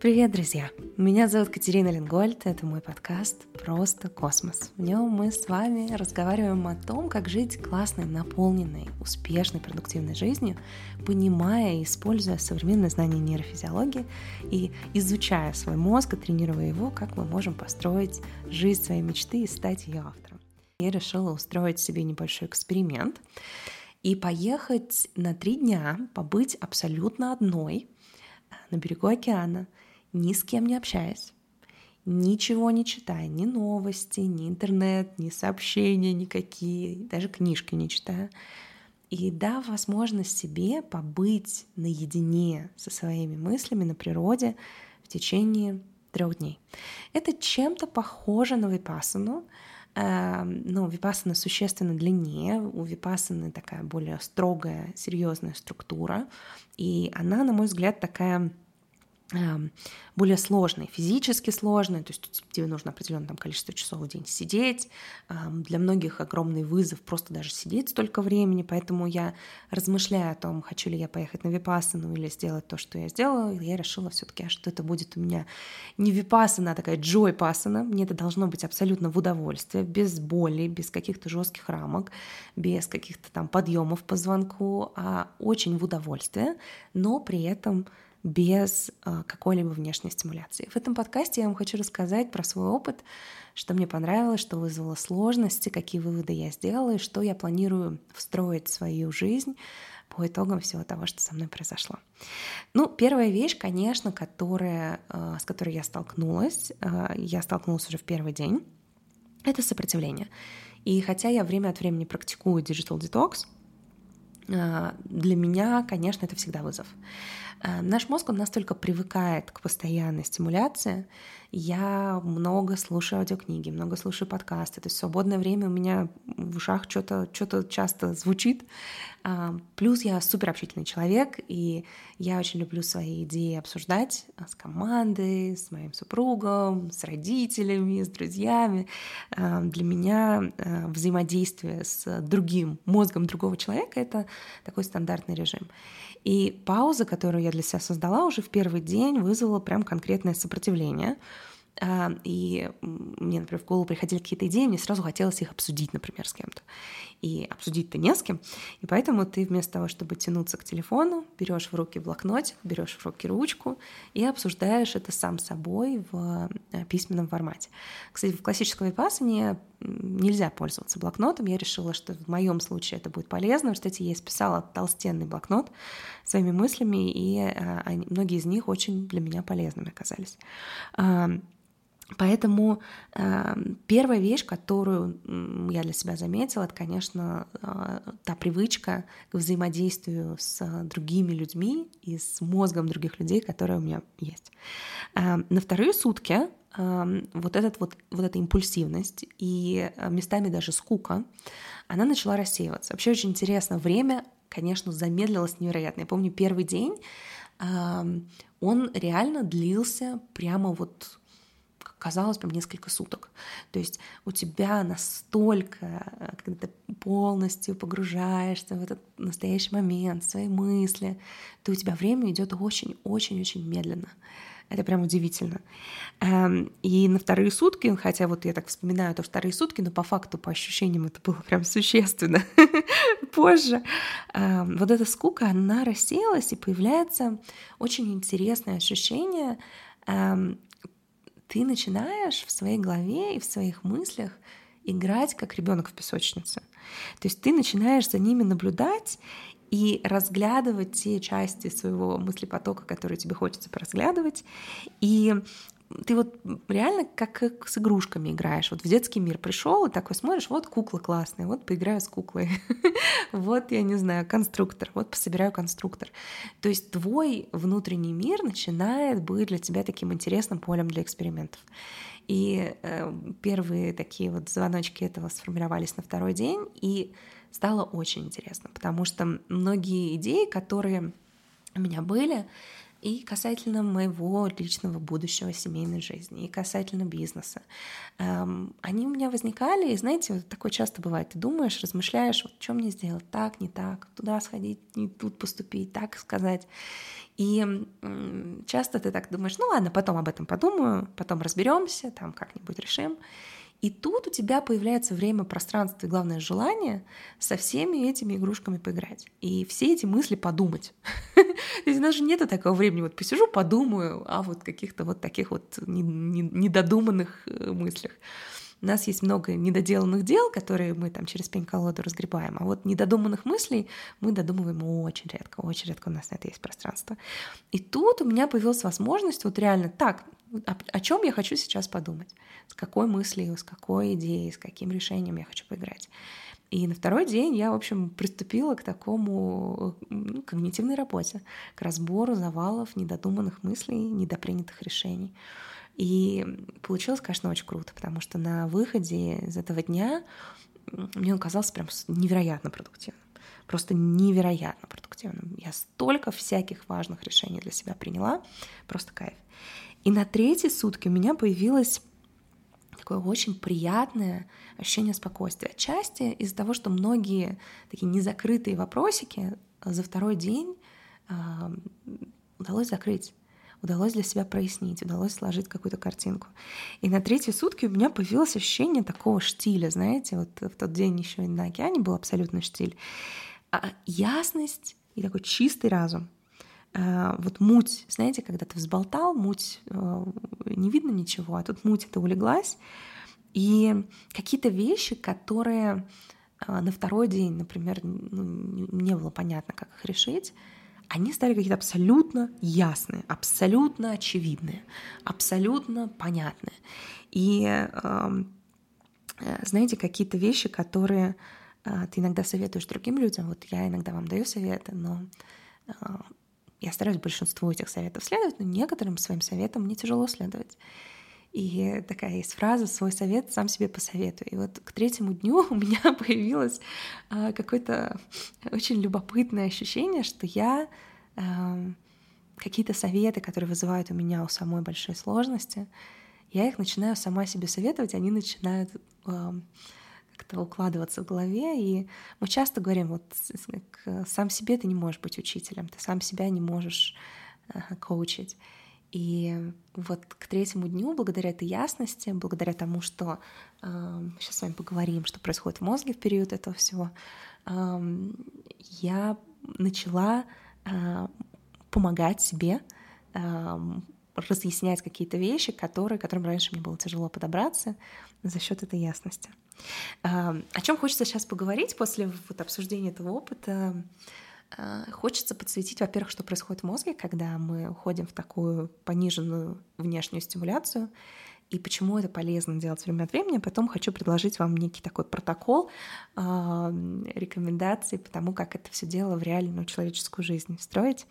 Привет, друзья! Меня зовут Катерина Ленгольд, это мой подкаст «Просто космос». В нем мы с вами разговариваем о том, как жить классной, наполненной, успешной, продуктивной жизнью, понимая и используя современные знания нейрофизиологии и изучая свой мозг и тренируя его, как мы можем построить жизнь своей мечты и стать ее автором. Я решила устроить себе небольшой эксперимент и поехать на три дня, побыть абсолютно одной на берегу океана — ни с кем не общаясь, ничего не читая, ни новости, ни интернет, ни сообщения никакие, даже книжки не читая, и дав возможность себе побыть наедине со своими мыслями на природе в течение трех дней. Это чем-то похоже на випасану, эм, но випасана существенно длиннее, у випасаны такая более строгая, серьезная структура, и она, на мой взгляд, такая более сложные, физически сложные, то есть тебе нужно определенное там, количество часов в день сидеть. Для многих огромный вызов просто даже сидеть столько времени, поэтому я размышляю о том, хочу ли я поехать на випасану или сделать то, что я сделала, я решила все таки что это будет у меня не випасана, а такая джой пасана. Мне это должно быть абсолютно в удовольствие, без боли, без каких-то жестких рамок, без каких-то там подъемов по звонку, а очень в удовольствие, но при этом без а, какой-либо внешней стимуляции. В этом подкасте я вам хочу рассказать про свой опыт, что мне понравилось, что вызвало сложности, какие выводы я сделала и что я планирую встроить в свою жизнь по итогам всего того, что со мной произошло. Ну, первая вещь, конечно, которая, а, с которой я столкнулась, а, я столкнулась уже в первый день, это сопротивление. И хотя я время от времени практикую digital detox, для меня, конечно, это всегда вызов. Э, наш мозг, он настолько привыкает к постоянной стимуляции. Я много слушаю аудиокниги, много слушаю подкасты. То есть в свободное время у меня в ушах что-то что часто звучит. А, плюс я супер общительный человек, и я очень люблю свои идеи обсуждать с командой, с моим супругом, с родителями, с друзьями. А, для меня взаимодействие с другим мозгом другого человека — это такой стандартный режим. И пауза, которую я для себя создала уже в первый день, вызвала прям конкретное сопротивление. А, и мне, например, в голову приходили какие-то идеи, мне сразу хотелось их обсудить, например, с кем-то. И обсудить-то не с кем. И поэтому ты вместо того, чтобы тянуться к телефону, берешь в руки блокнотик, берешь в руки ручку и обсуждаешь это сам собой в э, письменном формате. Кстати, в классическом випассане нельзя пользоваться блокнотом. Я решила, что в моем случае это будет полезно. Кстати, я списала толстенный блокнот своими мыслями, и э, многие из них очень для меня полезными оказались. Поэтому э, первая вещь, которую я для себя заметила, это, конечно, э, та привычка к взаимодействию с другими людьми и с мозгом других людей, которая у меня есть. Э, на вторые сутки э, вот, этот вот, вот эта импульсивность и э, местами даже скука, она начала рассеиваться. Вообще очень интересно, время, конечно, замедлилось невероятно. Я помню первый день, он реально длился прямо вот казалось, прям несколько суток. То есть у тебя настолько, э, когда ты полностью погружаешься в этот настоящий момент, в свои мысли, то у тебя время идет очень-очень-очень медленно. Это прям удивительно. Эм, и на вторые сутки, хотя вот я так вспоминаю, то вторые сутки, но по факту, по ощущениям это было прям существенно позже. Эм, вот эта скука, она рассеялась, и появляется очень интересное ощущение эм, ты начинаешь в своей голове и в своих мыслях играть как ребенок в песочнице. То есть ты начинаешь за ними наблюдать и разглядывать те части своего мыслепотока, которые тебе хочется поразглядывать, и ты вот реально как с игрушками играешь. Вот в детский мир пришел и такой смотришь, вот кукла классная, вот поиграю с куклой. вот, я не знаю, конструктор, вот пособираю конструктор. То есть твой внутренний мир начинает быть для тебя таким интересным полем для экспериментов. И э, первые такие вот звоночки этого сформировались на второй день, и стало очень интересно, потому что многие идеи, которые у меня были, и касательно моего личного будущего семейной жизни, и касательно бизнеса. Эм, они у меня возникали, и знаете, вот такое часто бывает. Ты думаешь, размышляешь, вот что мне сделать, так, не так, туда сходить, не тут поступить, так сказать. И часто ты так думаешь, ну ладно, потом об этом подумаю, потом разберемся, там как-нибудь решим. И тут у тебя появляется время, пространство и, главное, желание со всеми этими игрушками поиграть. И все эти мысли подумать. То есть же нету такого времени, вот посижу, подумаю о вот каких-то вот таких вот недодуманных э, мыслях. У нас есть много недоделанных дел, которые мы там через пень-колоду разгребаем, а вот недодуманных мыслей мы додумываем очень редко, очень редко у нас на это есть пространство. И тут у меня появилась возможность вот реально так, о, о чем я хочу сейчас подумать, с какой мыслью, с какой идеей, с каким решением я хочу поиграть. И на второй день я, в общем, приступила к такому ну, когнитивной работе, к разбору завалов, недодуманных мыслей, недопринятых решений. И получилось, конечно, очень круто, потому что на выходе из этого дня мне он казался прям невероятно продуктивным. Просто невероятно продуктивным. Я столько всяких важных решений для себя приняла. Просто кайф. И на третьи сутки у меня появилось такое очень приятное ощущение спокойствия. Отчасти из-за того, что многие такие незакрытые вопросики за второй день э, удалось закрыть удалось для себя прояснить, удалось сложить какую-то картинку. И на третьи сутки у меня появилось ощущение такого штиля, знаете, вот в тот день еще на океане был абсолютно штиль. А ясность и такой чистый разум. А, вот муть, знаете, когда ты взболтал, муть, э, не видно ничего, а тут муть это улеглась. И какие-то вещи, которые а, на второй день, например, ну, не было понятно, как их решить, они стали какие-то абсолютно ясные, абсолютно очевидные, абсолютно понятные. И э, знаете, какие-то вещи, которые э, ты иногда советуешь другим людям, вот я иногда вам даю советы, но э, я стараюсь большинству этих советов следовать, но некоторым своим советам мне тяжело следовать. И такая есть фраза «свой совет сам себе посоветую». И вот к третьему дню у меня появилось а, какое-то очень любопытное ощущение, что я а, какие-то советы, которые вызывают у меня у самой большие сложности, я их начинаю сама себе советовать, они начинают а, как-то укладываться в голове. И мы часто говорим, вот сам себе ты не можешь быть учителем, ты сам себя не можешь коучить. И вот к третьему дню, благодаря этой ясности, благодаря тому, что э, сейчас с вами поговорим, что происходит в мозге в период этого всего, э, я начала э, помогать себе, э, разъяснять какие-то вещи, которые, которым раньше мне было тяжело подобраться за счет этой ясности. О чем хочется сейчас поговорить после вот обсуждения этого опыта? А, хочется подсветить, во-первых, что происходит в мозге, когда мы уходим в такую пониженную внешнюю стимуляцию, и почему это полезно делать время от времени. Потом хочу предложить вам некий такой протокол э, рекомендаций по тому, как это все дело в реальную человеческую жизнь строить.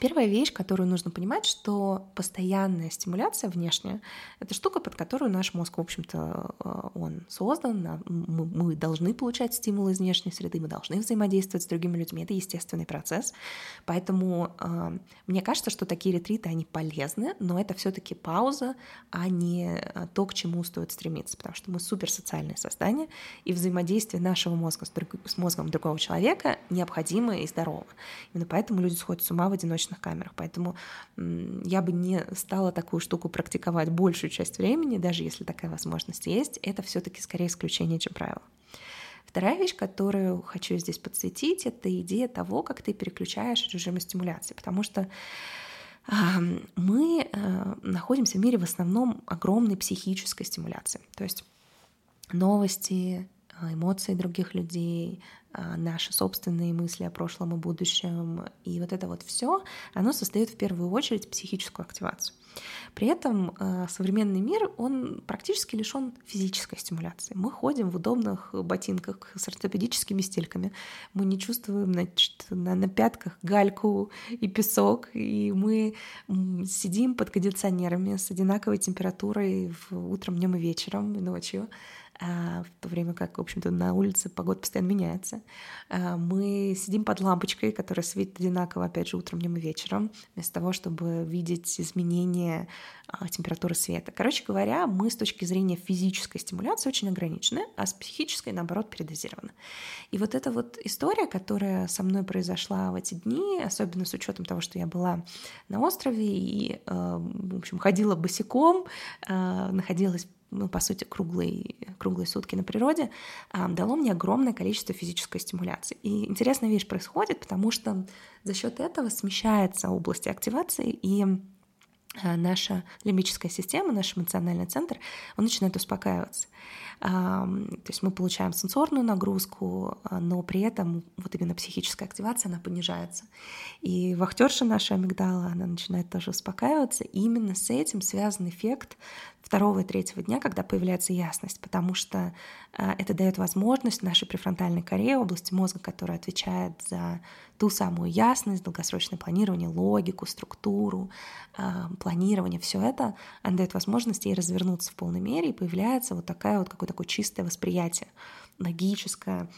Первая вещь, которую нужно понимать, что постоянная стимуляция внешняя — это штука, под которую наш мозг, в общем-то, э, он создан. Мы должны получать стимулы из внешней среды, мы должны взаимодействовать с другими людьми. Это естественный процесс. Поэтому э, мне кажется, что такие ретриты, они полезны, но это все таки пауза, а не э, то, к чему стоит стремиться, потому что мы суперсоциальные создания, и взаимодействие нашего мозга с, друг... с мозгом другого человека необходимо и здорово. Именно поэтому люди сходят с ума в одиночестве одиночных камерах. Поэтому я бы не стала такую штуку практиковать большую часть времени, даже если такая возможность есть. Это все-таки скорее исключение, чем правило. Вторая вещь, которую хочу здесь подсветить, это идея того, как ты переключаешь режимы стимуляции, потому что мы э, находимся в мире в основном огромной психической стимуляции. То есть новости, эмоции других людей, а, наши собственные мысли о прошлом и будущем. И вот это вот все, оно создает в первую очередь психическую активацию. При этом а, современный мир, он практически лишен физической стимуляции. Мы ходим в удобных ботинках с ортопедическими стельками. Мы не чувствуем значит, на, на пятках гальку и песок, и мы сидим под кондиционерами с одинаковой температурой в утром, днем и вечером, и ночью. В то время как, в общем-то, на улице погода постоянно меняется. Мы сидим под лампочкой, которая светит одинаково, опять же, утром, днем и вечером, вместо того, чтобы видеть изменения температуры света. Короче говоря, мы с точки зрения физической стимуляции очень ограничены, а с психической, наоборот, передозированы. И вот эта вот история, которая со мной произошла в эти дни, особенно с учетом того, что я была на острове и, в общем, ходила босиком, находилась ну, по сути, круглые, круглые сутки на природе, дало мне огромное количество физической стимуляции. И интересная вещь происходит, потому что за счет этого смещается область активации, и наша лимбическая система, наш эмоциональный центр, он начинает успокаиваться. То есть мы получаем сенсорную нагрузку, а, но при этом вот именно психическая активация, она понижается. И вахтерша наша амигдала, она начинает тоже успокаиваться. И именно с этим связан эффект второго и третьего дня, когда появляется ясность, потому что а, это дает возможность нашей префронтальной коре, области мозга, которая отвечает за ту самую ясность, долгосрочное планирование, логику, структуру, а, планирование, все это, она дает возможность ей развернуться в полной мере, и появляется вот такая вот какое-то такое чистое восприятие, логическое,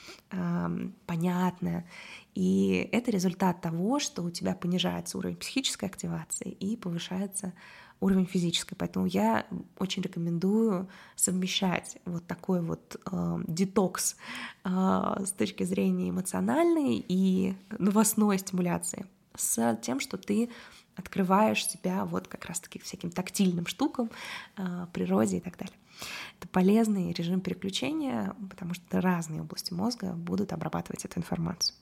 понятное. И это результат того, что у тебя понижается уровень психической активации и повышается уровень физической. Поэтому я очень рекомендую совмещать вот такой вот э, детокс э, с точки зрения эмоциональной и новостной стимуляции с тем, что ты открываешь себя вот как раз-таки всяким тактильным штукам, э, природе и так далее. Это полезный режим переключения, потому что разные области мозга будут обрабатывать эту информацию.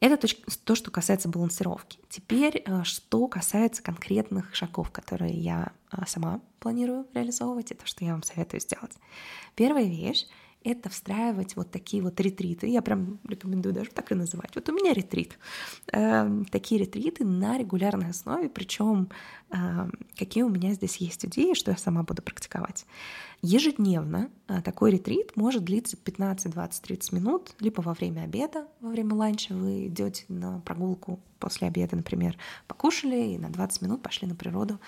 Это то, что касается балансировки. Теперь, э, что касается конкретных шагов, которые я э, сама планирую реализовывать, это что я вам советую сделать. Первая вещь это встраивать вот такие вот ретриты. Я прям рекомендую даже так и называть. Вот у меня ретрит. Э, такие ретриты на регулярной основе, причем э, какие у меня здесь есть идеи, что я сама буду практиковать. Ежедневно э, такой ретрит может длиться 15, 20, 30 минут, либо во время обеда, во время ланча вы идете на прогулку после обеда, например, покушали и на 20 минут пошли на природу,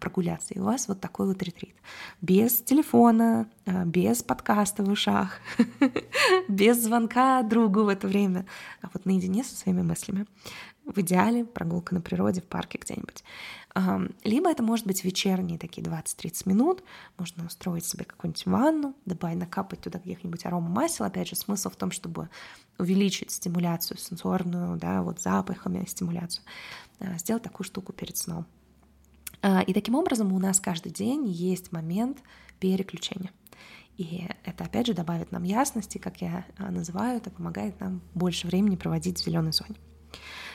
прогуляться. И у вас вот такой вот ретрит. Без телефона, а, без подкаста в ушах, без звонка другу в это время, а вот наедине со своими мыслями. В идеале прогулка на природе, в парке где-нибудь. Либо это может быть вечерние такие 20-30 минут. Можно устроить себе какую-нибудь ванну, добавить, накапать туда каких-нибудь аромамасел. Опять же, смысл в том, чтобы увеличить стимуляцию сенсорную, да, вот запахами стимуляцию. А, сделать такую штуку перед сном. А, и таким образом у нас каждый день есть момент переключения. И это, опять же, добавит нам ясности, как я а, называю, это помогает нам больше времени проводить в зеленой зоне.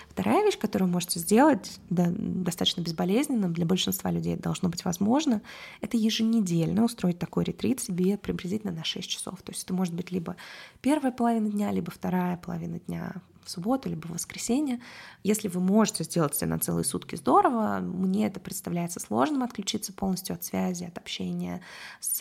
Вторая вещь, которую вы можете сделать да, достаточно безболезненно, для большинства людей это должно быть возможно, это еженедельно устроить такой ретрит себе приблизительно на 6 часов. То есть это может быть либо первая половина дня, либо вторая половина дня в субботу, либо в воскресенье. Если вы можете сделать это на целые сутки, здорово. Мне это представляется сложным отключиться полностью от связи, от общения с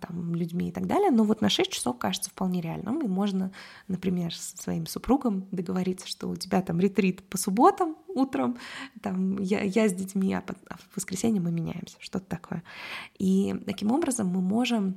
там, людьми и так далее. Но вот на 6 часов кажется вполне реальным. И можно, например, со своим супругом договориться, что у тебя там ретрит по субботам утром, там я, я с детьми, а, а в воскресенье мы меняемся, что-то такое. И таким образом мы можем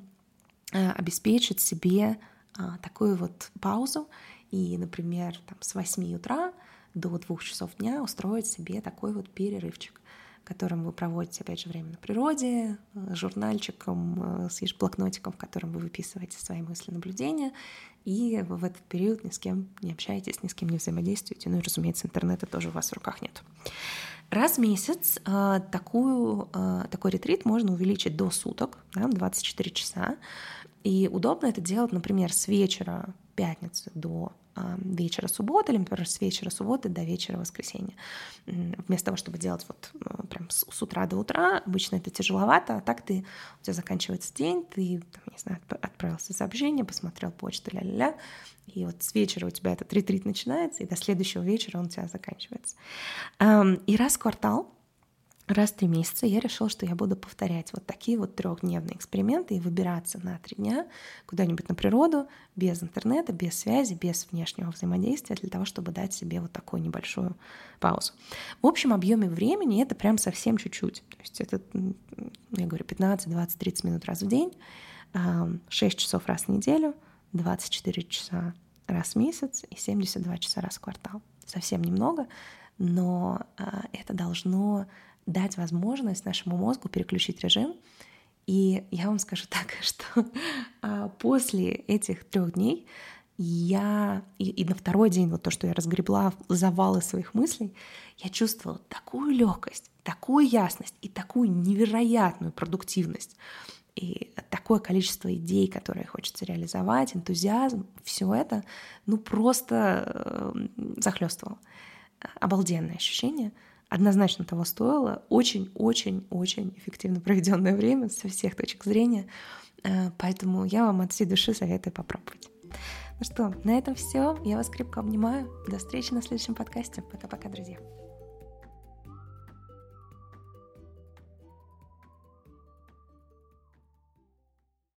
э, обеспечить себе а, такую вот паузу и, например, там, с 8 утра до 2 часов дня устроить себе такой вот перерывчик, которым вы проводите, опять же, время на природе, э, журнальчиком, э, с блокнотиком, в котором вы выписываете свои мысли, наблюдения, и в этот период ни с кем не общаетесь, ни с кем не взаимодействуете, ну и, разумеется, интернета тоже у вас в руках нет. Раз в месяц э, такую, такой ретрит можно увеличить до суток, да, 24 часа, и удобно это делать, например, с вечера пятницы до вечера субботы, или, например, с вечера субботы до вечера воскресенья. Вместо того, чтобы делать вот э, прям с утра до утра, обычно это тяжеловато, а так ты, у тебя заканчивается день, ты, там, не знаю, отправился сообщение, посмотрел почту, ля-ля-ля, и вот с вечера у тебя этот ретрит начинается, и до следующего вечера он у тебя заканчивается. И раз в квартал раз в три месяца я решила, что я буду повторять вот такие вот трехдневные эксперименты и выбираться на три дня куда-нибудь на природу, без интернета, без связи, без внешнего взаимодействия, для того, чтобы дать себе вот такую небольшую паузу. В общем объеме времени это прям совсем чуть-чуть. То есть это, я говорю, 15, 20, 30 минут раз в день. 6 часов раз в неделю, 24 часа раз в месяц и 72 часа раз в квартал. Совсем немного, но а, это должно дать возможность нашему мозгу переключить режим. И я вам скажу так, что а, после этих трех дней я и, и на второй день, вот то, что я разгребла завалы своих мыслей, я чувствовала такую легкость, такую ясность и такую невероятную продуктивность и такое количество идей, которые хочется реализовать, энтузиазм, все это, ну просто э, захлестывало. Обалденное ощущение. Однозначно того стоило. Очень-очень-очень эффективно проведенное время со всех точек зрения. Э, поэтому я вам от всей души советую попробовать. Ну что, на этом все. Я вас крепко обнимаю. До встречи на следующем подкасте. Пока-пока, друзья.